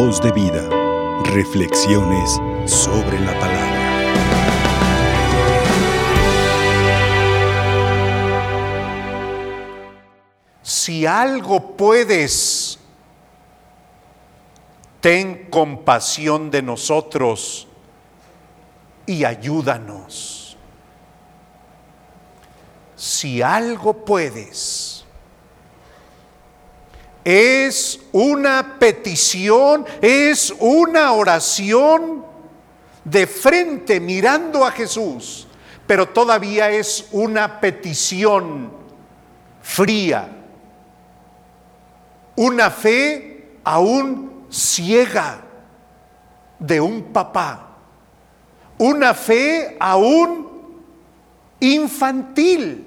Voz de vida. Reflexiones sobre la palabra. Si algo puedes, ten compasión de nosotros y ayúdanos. Si algo puedes, es una petición, es una oración de frente mirando a Jesús, pero todavía es una petición fría, una fe aún ciega de un papá, una fe aún infantil,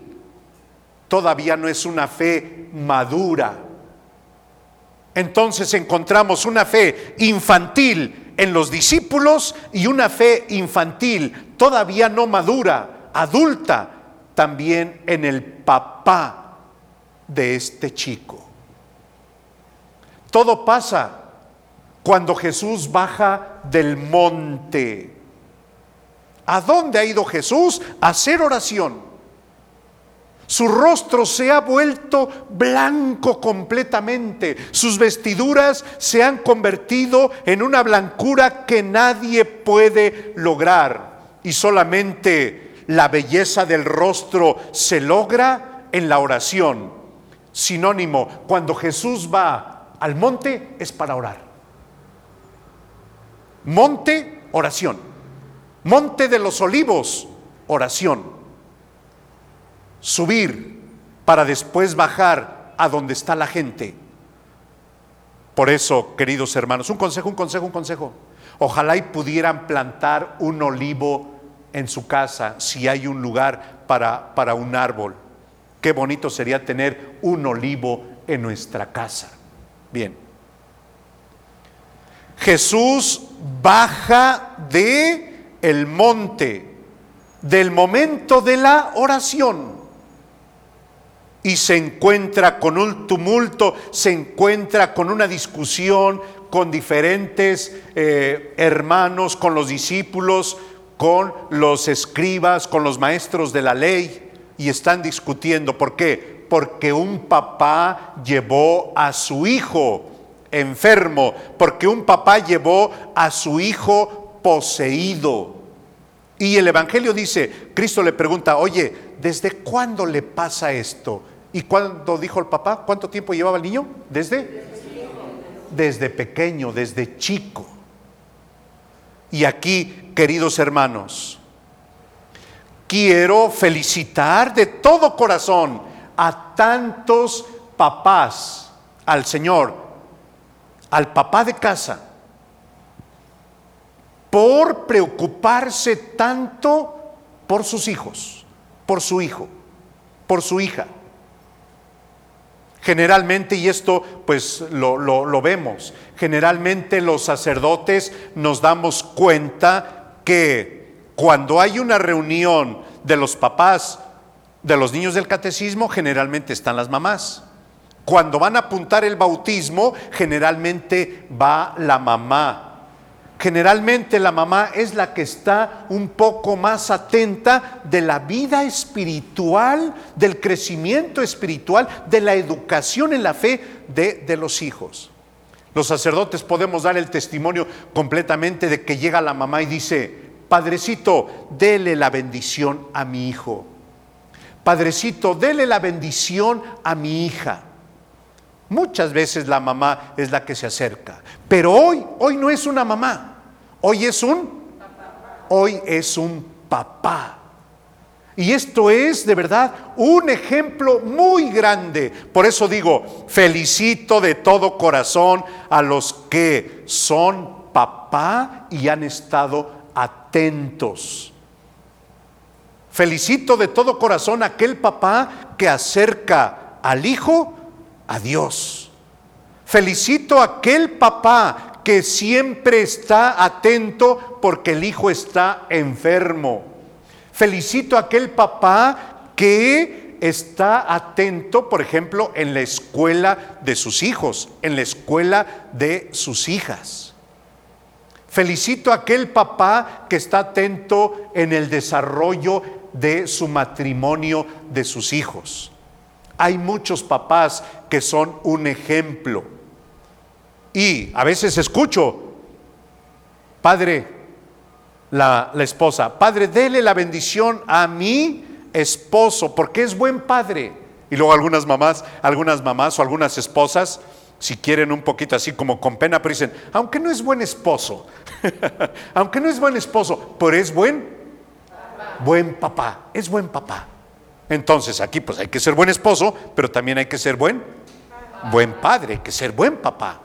todavía no es una fe madura. Entonces encontramos una fe infantil en los discípulos y una fe infantil todavía no madura, adulta, también en el papá de este chico. Todo pasa cuando Jesús baja del monte. ¿A dónde ha ido Jesús? A hacer oración. Su rostro se ha vuelto blanco completamente. Sus vestiduras se han convertido en una blancura que nadie puede lograr. Y solamente la belleza del rostro se logra en la oración. Sinónimo, cuando Jesús va al monte es para orar. Monte, oración. Monte de los olivos, oración. Subir para después bajar a donde está la gente. Por eso, queridos hermanos, un consejo, un consejo, un consejo. Ojalá y pudieran plantar un olivo en su casa si hay un lugar para, para un árbol. Qué bonito sería tener un olivo en nuestra casa. Bien. Jesús baja de el monte, del momento de la oración, y se encuentra con un tumulto, se encuentra con una discusión con diferentes eh, hermanos, con los discípulos, con los escribas, con los maestros de la ley, y están discutiendo. ¿Por qué? porque un papá llevó a su hijo enfermo, porque un papá llevó a su hijo poseído. Y el Evangelio dice, Cristo le pregunta, oye, ¿desde cuándo le pasa esto? ¿Y cuándo dijo el papá? ¿Cuánto tiempo llevaba el niño? Desde desde pequeño, desde chico. Y aquí, queridos hermanos, quiero felicitar de todo corazón a tantos papás al Señor, al papá de casa, por preocuparse tanto por sus hijos, por su hijo, por su hija. Generalmente, y esto pues lo, lo, vemos, generalmente los sacerdotes nos damos cuenta que cuando hay una reunión de los papás de los niños del catecismo generalmente están las mamás. Cuando van a apuntar el bautismo, generalmente va la mamá. Generalmente la mamá es la que está un poco más atenta de la vida espiritual, del crecimiento espiritual, de la educación en la fe de, de los hijos. Los sacerdotes podemos dar el testimonio completamente de que llega la mamá y dice, Padrecito, dele la bendición a mi hijo. Padrecito, dele la bendición a mi hija. Muchas veces la mamá es la que se acerca, pero hoy, hoy no es una mamá, hoy es un, hoy es un papá. Y esto es de verdad un ejemplo muy grande. Por eso digo, felicito de todo corazón a los que son papá y han estado atentos Felicito de todo corazón a aquel papá que acerca al hijo a Dios. Felicito a aquel papá que siempre está atento porque el hijo está enfermo. Felicito a aquel papá que está atento, por ejemplo, en la escuela de sus hijos, en la escuela de sus hijas. Felicito a aquel papá que está atento en el desarrollo de su matrimonio de sus hijos. Hay muchos papás que son un ejemplo. Y a veces escucho, padre, la, la esposa, padre, dele la bendición a mi esposo, porque es buen padre. Y luego algunas mamás, algunas mamás o algunas esposas, si quieren un poquito así como con pena, pero dicen, aunque no es buen esposo, aunque no es buen esposo, pero es buen, buen papá, es buen papá. Entonces aquí pues hay que ser buen esposo, pero también hay que ser buen, buen padre, que ser buen papá.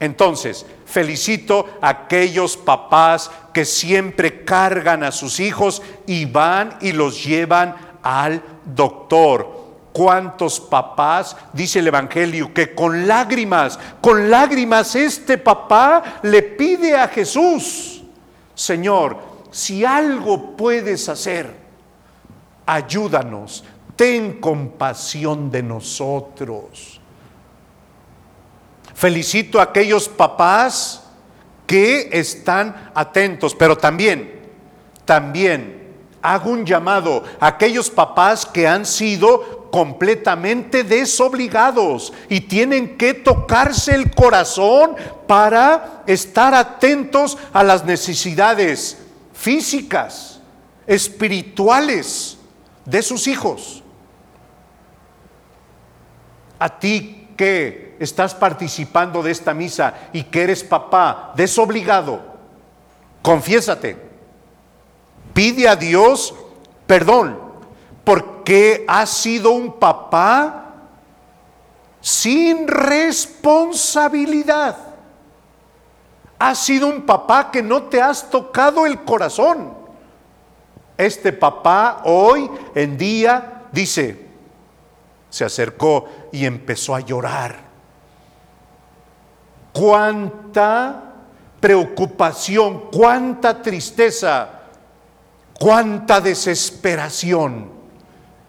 Entonces, felicito a aquellos papás que siempre cargan a sus hijos y van y los llevan al doctor. ¿Cuántos papás, dice el Evangelio, que con lágrimas, con lágrimas este papá le pide a Jesús, Señor, si algo puedes hacer, ayúdanos, ten compasión de nosotros. Felicito a aquellos papás que están atentos, pero también, también hago un llamado a aquellos papás que han sido completamente desobligados y tienen que tocarse el corazón para estar atentos a las necesidades físicas, espirituales de sus hijos. A ti que estás participando de esta misa y que eres papá desobligado, confiésate. Pide a Dios perdón porque has sido un papá sin responsabilidad. Has sido un papá que no te has tocado el corazón. Este papá hoy en día dice, se acercó y empezó a llorar. Cuánta preocupación, cuánta tristeza, cuánta desesperación.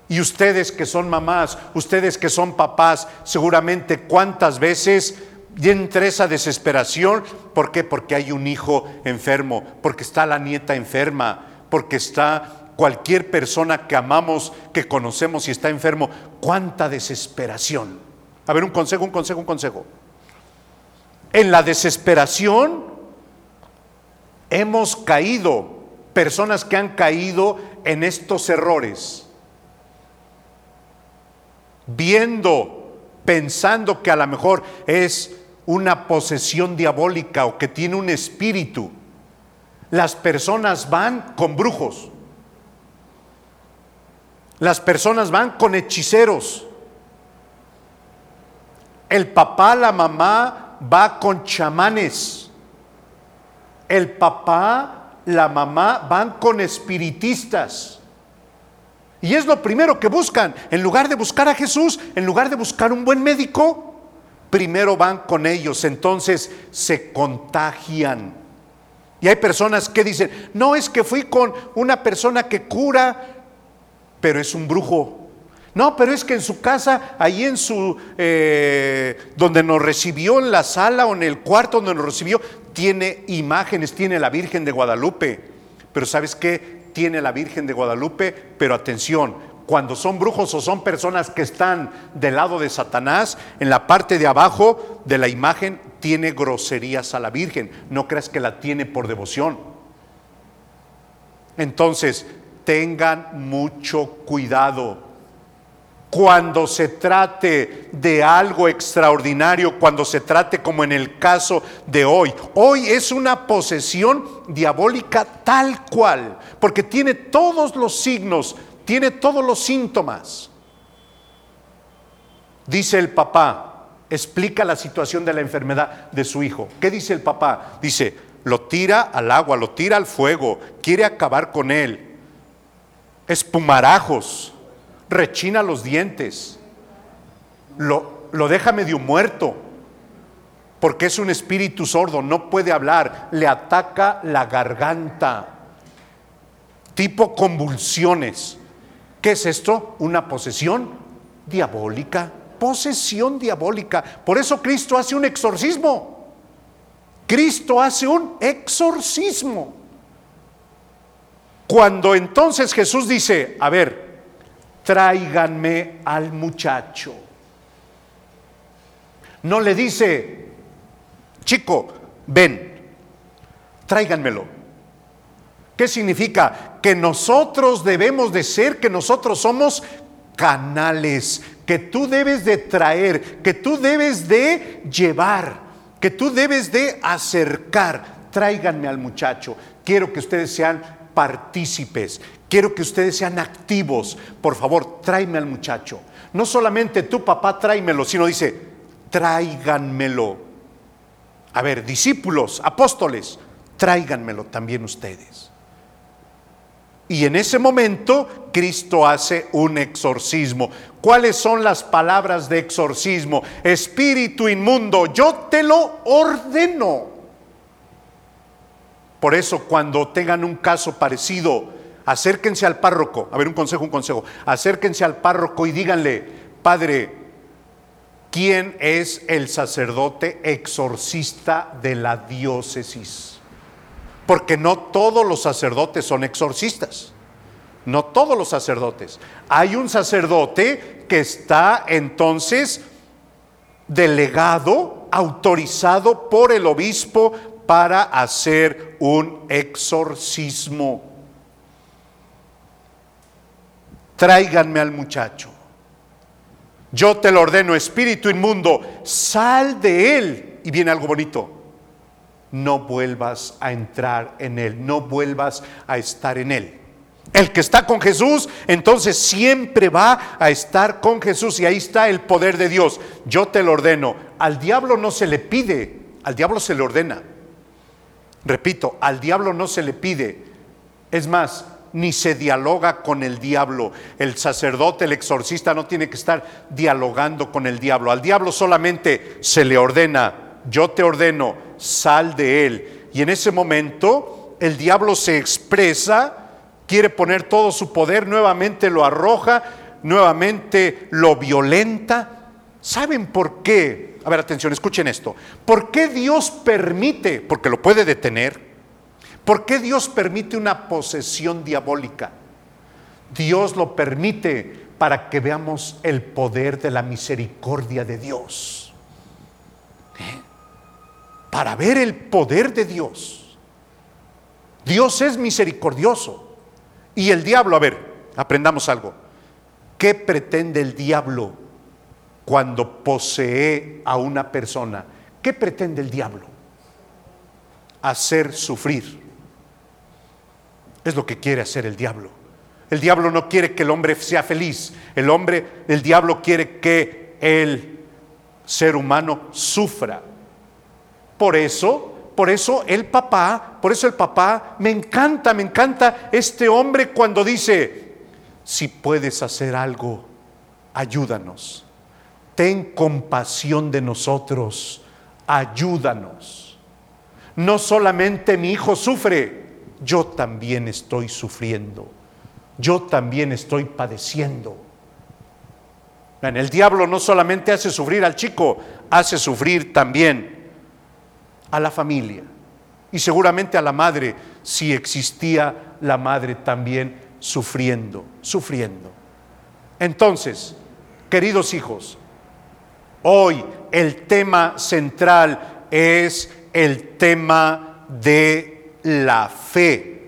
Y ustedes que son mamás, ustedes que son papás, seguramente cuántas veces entre esa desesperación, ¿por qué? Porque hay un hijo enfermo, porque está la nieta enferma, porque está cualquier persona que amamos, que conocemos y está enfermo, cuánta desesperación. A ver, un consejo, un consejo, un consejo. En la desesperación hemos caído, personas que han caído en estos errores, viendo, pensando que a lo mejor es una posesión diabólica o que tiene un espíritu. Las personas van con brujos las personas van con hechiceros. El papá, la mamá va con chamanes. El papá, la mamá van con espiritistas. Y es lo primero que buscan. En lugar de buscar a Jesús, en lugar de buscar un buen médico, primero van con ellos. Entonces se contagian. Y hay personas que dicen, no es que fui con una persona que cura pero es un brujo. No, pero es que en su casa, ahí en su, eh, donde nos recibió, en la sala o en el cuarto donde nos recibió, tiene imágenes, tiene la Virgen de Guadalupe. Pero ¿sabes qué? Tiene la Virgen de Guadalupe, pero atención, cuando son brujos o son personas que están del lado de Satanás, en la parte de abajo de la imagen tiene groserías a la Virgen. No creas que la tiene por devoción. Entonces, tengan mucho cuidado. Cuando se trate de algo extraordinario, cuando se trate como en el caso de hoy. Hoy es una posesión diabólica tal cual, porque tiene todos los signos, tiene todos los síntomas. Dice el papá, explica la situación de la enfermedad de su hijo. ¿Qué dice el papá? Dice, lo tira al agua, lo tira al fuego, quiere acabar con él espumarajos, rechina los dientes, lo, lo deja medio muerto, porque es un espíritu sordo, no puede hablar, le ataca la garganta, tipo convulsiones. ¿Qué es esto? Una posesión diabólica. Posesión diabólica. Por eso Cristo hace un exorcismo. Cristo hace un exorcismo. Cuando entonces Jesús dice, a ver, tráiganme al muchacho. No le dice, chico, ven, tráiganmelo. ¿Qué significa? Que nosotros debemos de ser, que nosotros somos canales, que tú debes de traer, que tú debes de llevar, que tú debes de acercar. Tráiganme al muchacho. Quiero que ustedes sean partícipes. Quiero que ustedes sean activos. Por favor, tráeme al muchacho. No solamente tu papá tráemelo, sino dice, tráiganmelo. A ver, discípulos, apóstoles, tráiganmelo también ustedes. Y en ese momento Cristo hace un exorcismo. ¿Cuáles son las palabras de exorcismo? Espíritu inmundo, yo te lo ordeno. Por eso cuando tengan un caso parecido, acérquense al párroco. A ver, un consejo, un consejo. Acérquense al párroco y díganle, Padre, ¿quién es el sacerdote exorcista de la diócesis? Porque no todos los sacerdotes son exorcistas. No todos los sacerdotes. Hay un sacerdote que está entonces delegado, autorizado por el obispo para hacer un exorcismo. Tráiganme al muchacho. Yo te lo ordeno, espíritu inmundo, sal de él. Y viene algo bonito no vuelvas a entrar en Él, no vuelvas a estar en Él. El que está con Jesús, entonces siempre va a estar con Jesús y ahí está el poder de Dios. Yo te lo ordeno. Al diablo no se le pide, al diablo se le ordena. Repito, al diablo no se le pide. Es más, ni se dialoga con el diablo. El sacerdote, el exorcista no tiene que estar dialogando con el diablo. Al diablo solamente se le ordena, yo te ordeno, sal de él. Y en ese momento el diablo se expresa, quiere poner todo su poder, nuevamente lo arroja, nuevamente lo violenta. ¿Saben por qué? A ver, atención, escuchen esto. ¿Por qué Dios permite, porque lo puede detener, por qué Dios permite una posesión diabólica? Dios lo permite para que veamos el poder de la misericordia de Dios. ¿Eh? para ver el poder de Dios. Dios es misericordioso. Y el diablo, a ver, aprendamos algo. ¿Qué pretende el diablo cuando posee a una persona? ¿Qué pretende el diablo? Hacer sufrir. Es lo que quiere hacer el diablo. El diablo no quiere que el hombre sea feliz. El hombre, el diablo quiere que el ser humano sufra. Por eso, por eso el papá, por eso el papá, me encanta, me encanta este hombre cuando dice, si puedes hacer algo, ayúdanos. Ten compasión de nosotros, ayúdanos. No solamente mi hijo sufre, yo también estoy sufriendo. Yo también estoy padeciendo. El diablo no solamente hace sufrir al chico, hace sufrir también a la familia y seguramente a la madre si existía la madre también sufriendo, sufriendo. Entonces, queridos hijos, hoy el tema central es el tema de la fe.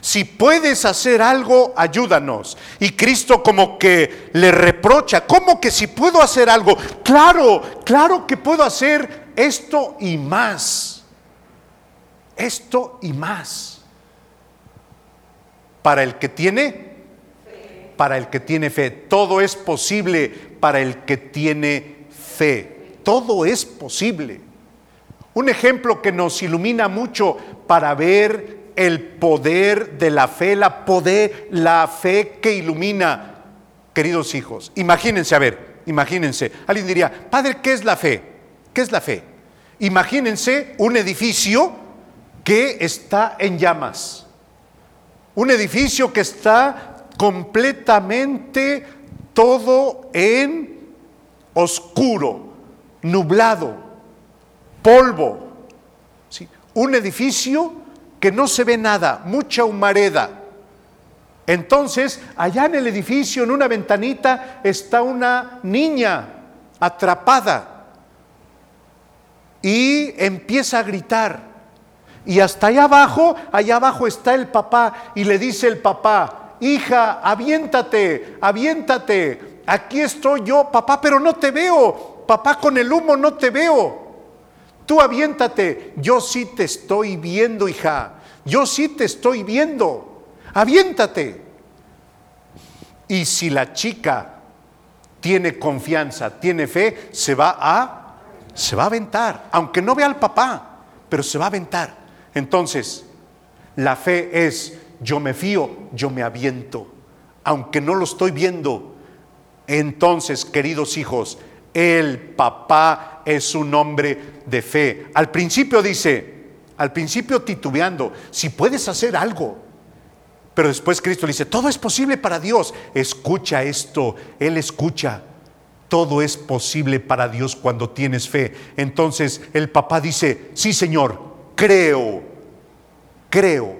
Si puedes hacer algo, ayúdanos. Y Cristo como que le reprocha, ¿cómo que si puedo hacer algo? Claro, claro que puedo hacer esto y más. Esto y más. Para el que tiene, para el que tiene fe. Todo es posible para el que tiene fe. Todo es posible. Un ejemplo que nos ilumina mucho para ver el poder de la fe, la poder, la fe que ilumina, queridos hijos. Imagínense, a ver, imagínense. Alguien diría, Padre, ¿qué es la fe? ¿Qué es la fe? Imagínense un edificio que está en llamas. Un edificio que está completamente todo en oscuro, nublado, polvo. ¿sí? Un edificio que no se ve nada, mucha humareda. Entonces, allá en el edificio, en una ventanita, está una niña atrapada y empieza a gritar. Y hasta allá abajo, allá abajo está el papá y le dice el papá, hija, aviéntate, aviéntate, aquí estoy yo, papá, pero no te veo, papá con el humo no te veo. Tú aviéntate, yo sí te estoy viendo, hija, yo sí te estoy viendo, aviéntate. Y si la chica tiene confianza, tiene fe, se va a, se va a aventar, aunque no vea al papá, pero se va a aventar. Entonces, la fe es, yo me fío, yo me aviento, aunque no lo estoy viendo. Entonces, queridos hijos, el papá es un hombre de fe. Al principio dice, al principio titubeando, si puedes hacer algo. Pero después Cristo le dice, todo es posible para Dios. Escucha esto, Él escucha. Todo es posible para Dios cuando tienes fe. Entonces el papá dice, sí Señor, creo, creo,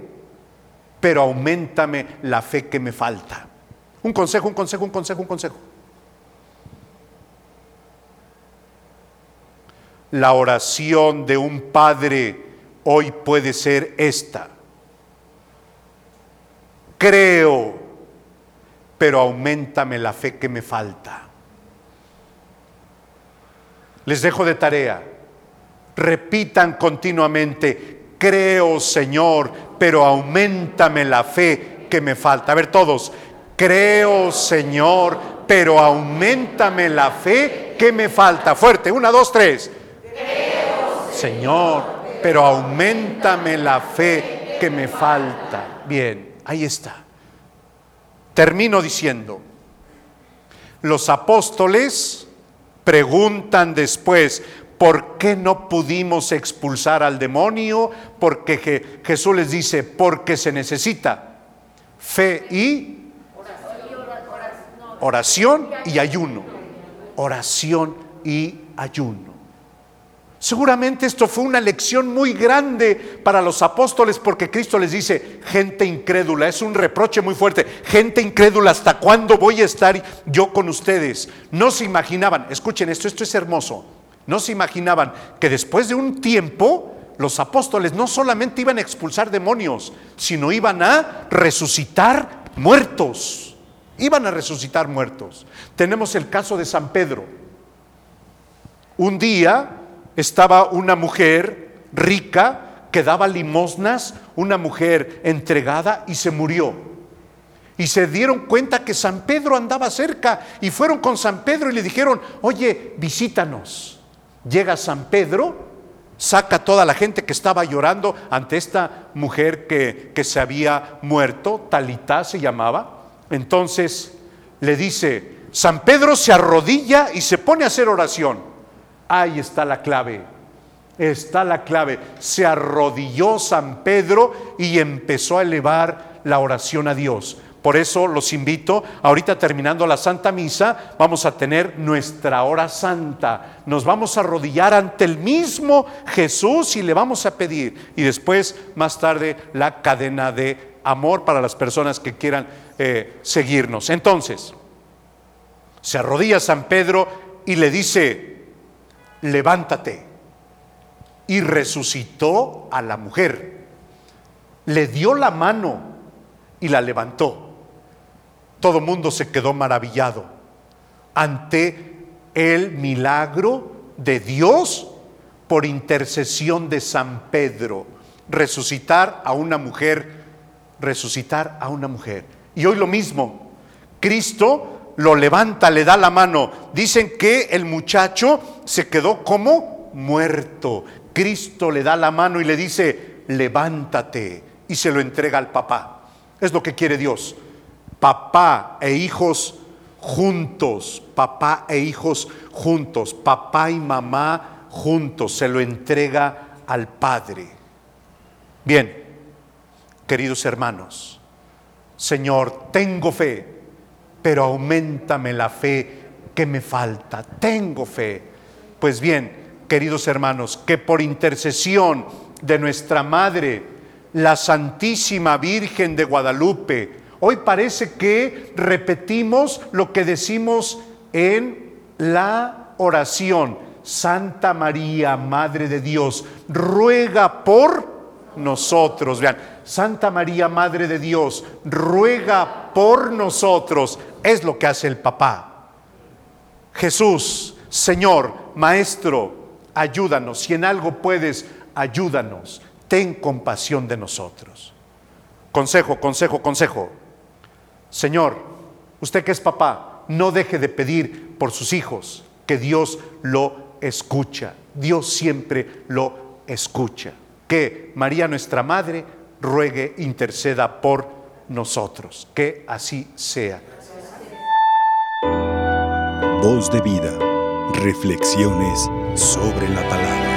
pero aumentame la fe que me falta. Un consejo, un consejo, un consejo, un consejo. La oración de un padre hoy puede ser esta. Creo, pero aumentame la fe que me falta. Les dejo de tarea repitan continuamente, creo Señor, pero aumentame la fe que me falta. A ver todos, creo Señor, pero aumentame la fe que me falta. Fuerte, una, dos, tres. Creo, Señor, pero aumentame la fe que me falta. Bien, ahí está. Termino diciendo, los apóstoles preguntan después, ¿Por qué no pudimos expulsar al demonio? Porque Jesús les dice, porque se necesita fe y oración y ayuno. Oración y ayuno. Seguramente esto fue una lección muy grande para los apóstoles porque Cristo les dice, gente incrédula, es un reproche muy fuerte, gente incrédula, ¿hasta cuándo voy a estar yo con ustedes? No se imaginaban, escuchen esto, esto es hermoso. No se imaginaban que después de un tiempo los apóstoles no solamente iban a expulsar demonios, sino iban a resucitar muertos. Iban a resucitar muertos. Tenemos el caso de San Pedro. Un día estaba una mujer rica que daba limosnas, una mujer entregada y se murió. Y se dieron cuenta que San Pedro andaba cerca y fueron con San Pedro y le dijeron, oye, visítanos. Llega San Pedro, saca a toda la gente que estaba llorando ante esta mujer que, que se había muerto, Talitá se llamaba. Entonces le dice, San Pedro se arrodilla y se pone a hacer oración. Ahí está la clave. Está la clave. Se arrodilló San Pedro y empezó a elevar la oración a Dios. Por eso los invito, ahorita terminando la Santa Misa, vamos a tener nuestra hora santa. Nos vamos a arrodillar ante el mismo Jesús y le vamos a pedir. Y después, más tarde, la cadena de amor para las personas que quieran eh, seguirnos. Entonces, se arrodilla San Pedro y le dice, levántate. Y resucitó a la mujer. Le dio la mano y la levantó. Todo mundo se quedó maravillado ante el milagro de Dios por intercesión de San Pedro, resucitar a una mujer, resucitar a una mujer. Y hoy lo mismo, Cristo lo levanta, le da la mano. Dicen que el muchacho se quedó como muerto. Cristo le da la mano y le dice, levántate y se lo entrega al papá. Es lo que quiere Dios papá e hijos juntos, papá e hijos juntos, papá y mamá juntos, se lo entrega al Padre. Bien, queridos hermanos, Señor, tengo fe, pero aumentame la fe que me falta. Tengo fe. Pues bien, queridos hermanos, que por intercesión de nuestra Madre, la Santísima Virgen de Guadalupe, hoy parece que repetimos lo que decimos en la oración. Santa María, Madre de Dios, ruega por nosotros. Vean, Santa María, Madre de Dios, ruega por nosotros. Es lo que hace el papá. Jesús, Señor, Maestro, ayúdanos. Si en algo puedes, ayúdanos. Ten compasión de nosotros. Consejo, consejo, consejo. Señor, usted que es papá, no deje de pedir por sus hijos, que Dios lo escucha. Dios siempre lo escucha que María nuestra Madre ruegue, interceda por nosotros. Que así sea. Voz de vida. Reflexiones sobre la palabra.